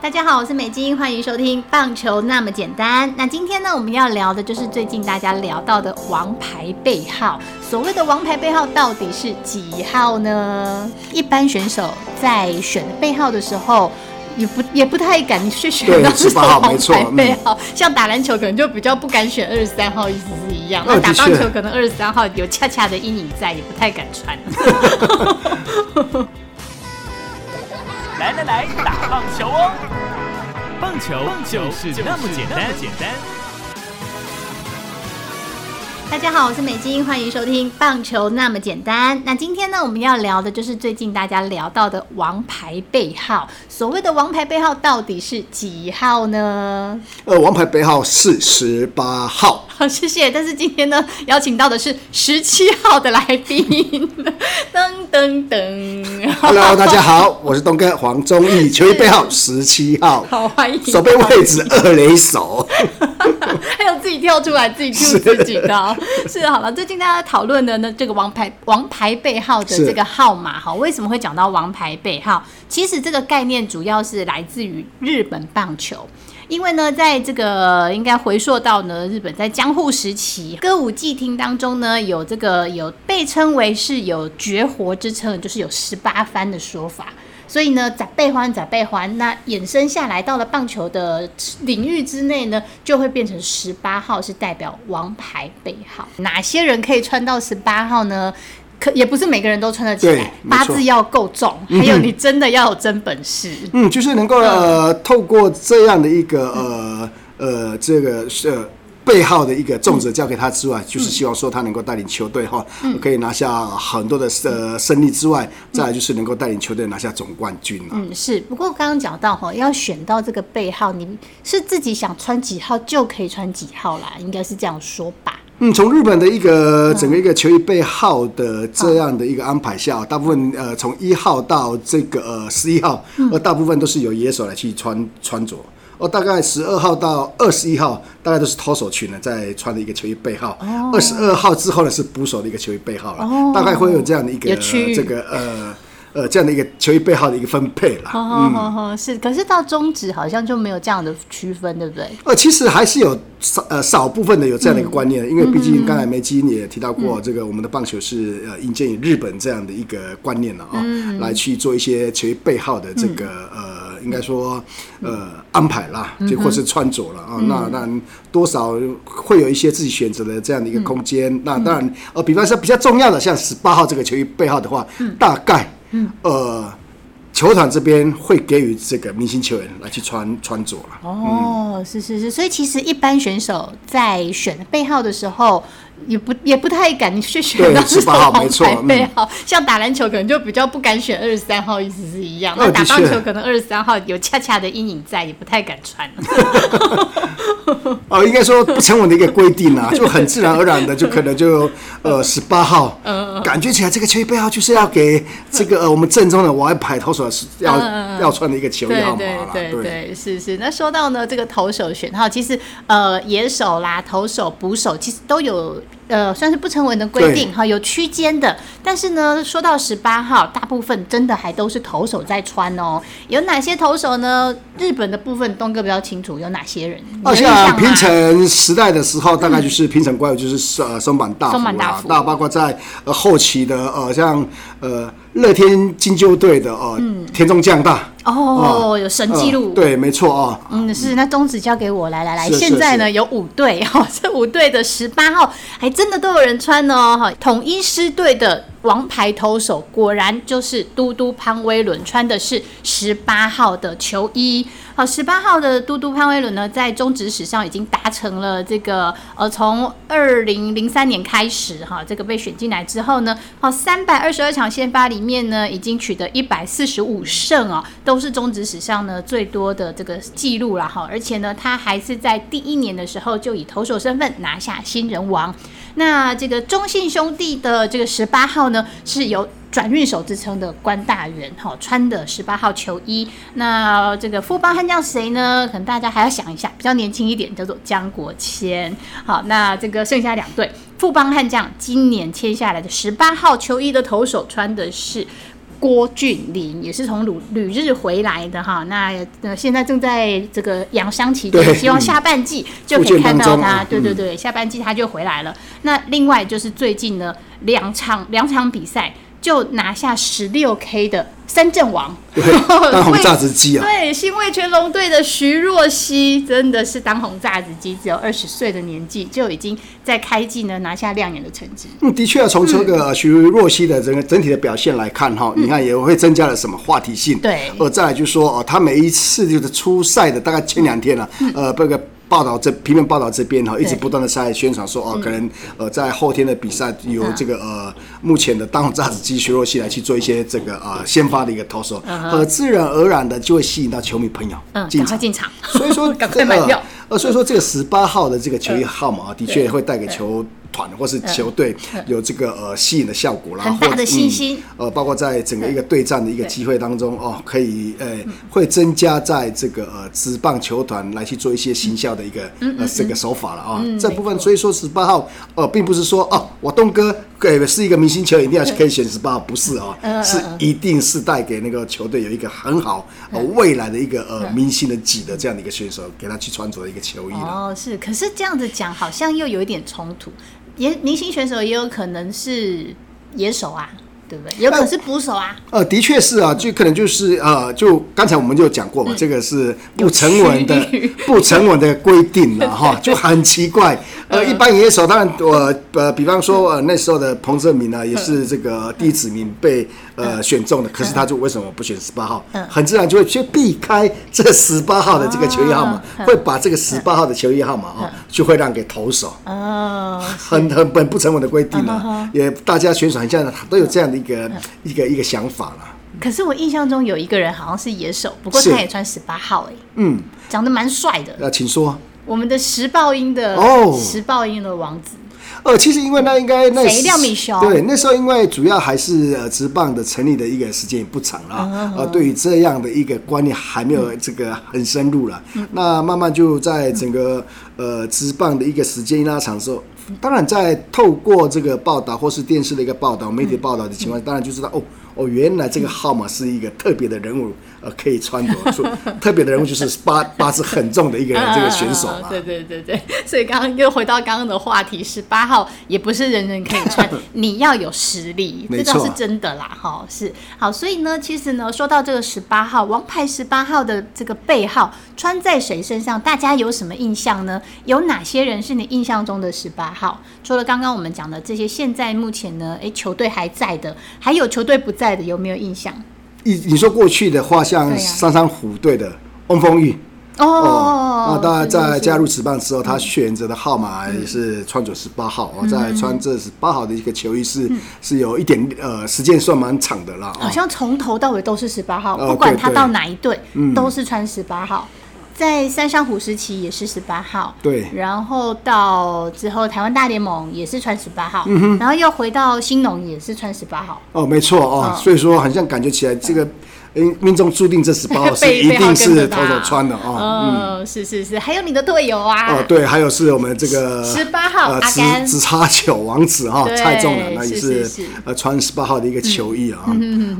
大家好，我是美金，欢迎收听棒球那么简单。那今天呢，我们要聊的就是最近大家聊到的王牌背号。所谓的王牌背号到底是几号呢？一般选手在选背号的时候，也不也不太敢去选对到是18号王没错牌背嗯号。像打篮球可能就比较不敢选二十三号，意思是一样。哦那打棒球可能二十三号有恰恰的阴影在，也不太敢穿。来来来，打棒球哦！棒球就是那么简单，简单。大家好，我是美金，欢迎收听棒球那么简单。那今天呢，我们要聊的就是最近大家聊到的王牌背号。所谓的王牌背号到底是几号呢？呃，王牌背号是十八号。好，谢谢。但是今天呢，邀请到的是十七号的来宾，噔噔噔。Hello，大家好，我是东哥黄忠义，球衣背号 十七号，好欢迎。手背位置二垒手。还有自己跳出来自己 Q 自己的哦，是好了。最近大家讨论的呢，这个王牌王牌背号的这个号码哈，为什么会讲到王牌背号？其实这个概念主要是来自于日本棒球。因为呢，在这个应该回溯到呢，日本在江户时期歌舞伎町当中呢，有这个有被称为是有绝活之称，就是有十八番的说法。所以呢，咋背欢咋背欢，那衍生下来到了棒球的领域之内呢，就会变成十八号是代表王牌背号。哪些人可以穿到十八号呢？可也不是每个人都穿得起来，八字要够重，还有你真的要有真本事。嗯，就是能够呃，透过这样的一个呃呃这个呃。背号的一个重责交给他之外，就是希望说他能够带领球队哈，可以拿下很多的呃胜利之外，再来就是能够带领球队拿下总冠军啊。嗯，是。不过刚刚讲到哈，要选到这个背号，你是自己想穿几号就可以穿几号啦，应该是这样说吧？嗯，从日本的一个整个一个球衣背号的这样的一个安排下，大部分呃从一号到这个呃十一号，呃大部分都是由野手来去穿穿着。哦，大概十二号到二十一号，大概都是投手群呢在穿的一个球衣背号。二十二号之后呢是捕手的一个球衣背号了，大概会有这样的一个这个呃呃这样的一个球衣背号的一个分配啦。好好好好，是。可是到中指好像就没有这样的区分，对不对？呃，其实还是有少呃少部分的有这样的一个观念，因为毕竟刚才梅基也提到过，这个我们的棒球是呃引荐于日本这样的一个观念了啊、来去做一些球衣背号的这个、呃，应该说呃安排啦，就或是穿着了啊、那那多少会有一些自己选择的这样的一个空间。那当然呃，比方说比较重要的，像十八号这个球衣背号的话，大概呃。球场这边会给予这个明星球员来去穿穿着了。哦，是是是，所以其实一般选手在选背号的时候，也不也不太敢去选对到是18号王没错牌背号。像打篮球可能就比较不敢选二十三号，意思是一样。哦那打棒球可能二十三号有恰恰的阴影在，也不太敢穿。哦，应该说不成文的一个规定啊，就很自然而然的，就可能就呃十八号，嗯感觉起来这个球衣背号就是要给这个呃我们正宗的王牌投手是要要穿的一个球衣号码啦，对对。对，是是。那说到呢，这个投手选号，其实呃，野手啦、投手、捕手，其实都有呃，算是不成文的规定哈，有区间的。但是呢，说到十八号，大部分真的还都是投手在穿哦。有哪些投手呢？日本的部分，东哥比较清楚，有哪些人？哦，有印象吗像平成时代的时候，大概就是平成怪物，就是呃松坂大松坂大辅。那包括在呃后期的呃像呃乐天金鹫队的哦田中将大哦，有神记录。呃对，没错哦。嗯，是，那宗旨交给我，来来来，现在呢有五队哈，这五队的十八号还真的都有人穿哦哈。统一师队的王牌投手果然就是嘟嘟潘威伦，穿的是十八号的球衣。好，十八号的嘟嘟潘威伦呢，在中职史上已经达成了这个呃，从二零零三年开始哈，这个被选进来之后呢，好，三百二十二场先发里面呢，已经取得一百四十五胜哦，都是中职史上呢最多的这个记录了哈。而且呢，他还是在第一年的时候就以投手身份拿下新人王。那这个中信兄弟的这个十八号呢，是由转运手之称的关大元哈穿的十八号球衣。那这个富邦悍将谁呢？可能大家还要想一下，比较年轻一点，叫做江国谦。好，那这个剩下两队，富邦悍将今年签下来的十八号球衣的投手穿的是。郭俊霖，也是从旅旅日回来的哈。那呃现在正在这个养伤期间，对希望下半季就可以看到他。对对对，下半季他就回来了。那另外就是最近呢两场两场比赛就拿下十六 K 的三阵王，对，当红榨汁机啊，对，新卫全龙队的徐若曦真的是当红炸子鸡，只有二十岁的年纪就已经在开季呢拿下亮眼的成绩。嗯，的确啊，从这个徐若曦的整个整体的表现来看哈，你看也会增加了什么话题性。嗯对。呃，再来就是说哦，他每一次就是出赛的大概前两天了，嗯。呃，这个。报道这平面报道这边哈，一直不断的在宣传说哦，可能呃在后天的比赛有这个呃目前的当红炸子鸡徐若曦来去做一些这个呃先发的一个投手，呃自然而然的就会吸引到球迷朋友嗯，进场。快进场，所以说 赶快买票。呃，所以说这个十八号的这个球衣号码 啊，的确会带给球团或是球队有这个呃吸引的效果啦，很大的信心。嗯。呃，包括在整个一个对战的一个机会当中哦，可以呃会增加在这个呃职棒球团来去做一些行销的一个呃这个手法了啊。这部分所以说十八号呃并不是说哦我东哥呃是一个明星球一定要可以选十八号，不是哦，是一定是带给那个球队有一个很好呃未来的一个呃明星的级的这样的一个选手，给他去穿着的一个球衣了。哦，是，可是这样子讲好像又有一点冲突。也明星选手也有可能是野手啊，对不对？有可能是捕手啊。呃，的确是啊，就可能就是呃，就刚才我们就讲过嘛，这个是不成文的 不成文的规定了哈，就很奇怪。呃，一般野手当然我呃，比方说呃那时候的彭正明呢，也是这个第一指名被呃选中的，可是他就为什么不选十八号？很自然就会去避开这十八号的这个球衣号码，会把这个十八号的球衣号码哦，就会让给投手。哦，很很本不成文的规定了，也大家选手很像都有这样的一个一个一个想法了。可是我印象中有一个人好像是野手，不过他也穿十八号哎、嗯，长得蛮帅的。那，请说。我们的时报鹰的哦。时报鹰的王子，呃，其实因为那应该那谁廖敏雄对，那时候因为主要还是呃职棒的成立的一个时间也不长嗯啦，呃，对于这样的一个观念还没有这个很深入了。嗯那慢慢就在整个呃职棒的一个时间一拉长的时候，当然在透过这个报道或是电视的一个报道、媒体报道的情况，当然就知道哦哦，原来这个号码是一个特别的人物，呃，可以穿着，出 特别的人物就是八八字很重的一个人，这个选手嘛。啊对对对对，所以刚刚又回到刚刚的话题，十八号也不是人人可以穿，你要有实力，这倒是真的啦，哈，是好，所以呢，其实呢，说到这个十八号，王牌十八号的这个背号穿在谁身上，大家有什么印象呢？有哪些人是你印象中的十八号？除了刚刚我们讲的这些，现在目前呢，诶，球队还在的，还有球队不在的，有没有印象？你你说过去的话，像三山虎队的翁风玉。哦，那当然，在加入职棒之后，他选择的号码也是穿着十八号嗯哦，在穿这十八号的一个球衣是是有一点呃时间算蛮长的啦啊。好像从头到尾都是十八号，哦不管他到哪一队，嗯都是穿十八号。在三上虎时期也是十八号，对。然后到之后台湾大联盟也是穿十八号，嗯然后又回到新农也是穿十八号，哦，没错哦，所以说好像感觉起来这个，嗯，命中注定这十八号 是一定是投手他穿的啊。哦，是是是，还有你的队友啊，哦，对，还有是我们这个十八号呃，直阿甘直插球王子哈，对蔡仲南那也是呃穿十八号的一个球衣啊，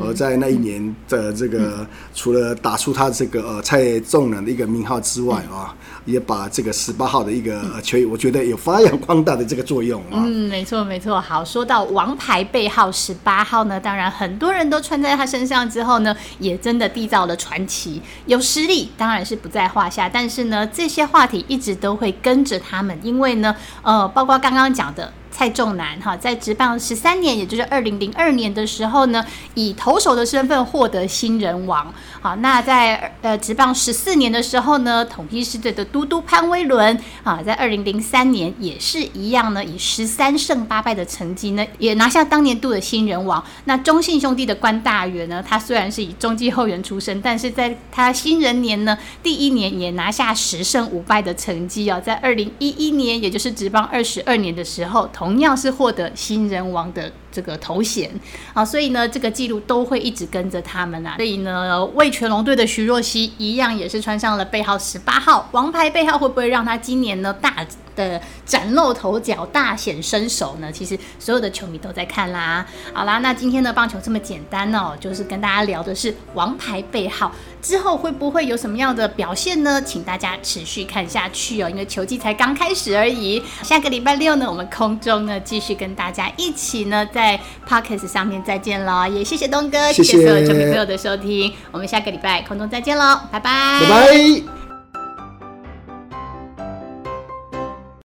呃，在那一年的这个除了打出他这个呃蔡仲南的一个名号之外啊，也把这个十八号的一个呃球衣，我觉得有发扬光大的这个作用啊。嗯，没错没错。好，说到王牌背号十八号呢，当然很多人都穿在他身上之后呢，也真的缔造了传奇。有实力当然是不在话下，但是呢，这些话题一直都会跟着他们，因为呢，呃，包括刚刚讲的。蔡仲南哈，在职棒十三年，也就是二零零二年的时候呢，以投手的身份获得新人王。好，那在呃职棒十四年的时候呢，统一狮队的嘟嘟潘威伦啊，在二零零三年也是一样呢，以十三胜八败的成绩呢，也拿下当年度的新人王。那中信兄弟的关大元呢，他虽然是以中继后援出身，但是在他新人年呢，第一年也拿下十胜五败的成绩哦，在二零一一年，也就是职棒二十二年的时候，投同样是获得新人王的这个头衔啊，所以呢，这个记录都会一直跟着他们啊。所以呢，为全龙队的徐若曦一样也是穿上了背号十八号，王牌背号会不会让他今年呢大的崭露头角、大显身手呢？其实所有的球迷都在看啦。好啦，那今天的棒球这么简单哦，就是跟大家聊的是王牌背号，之后会不会有什么样的表现呢？请大家持续看下去哦，因为球季才刚开始而已。下个礼拜六呢，我们空中呢继续跟大家一起呢在 Pockets 上面再见喽，也谢谢东哥，谢谢所有球迷朋友的收听，我们下个礼拜空中再见喽，拜拜，拜拜。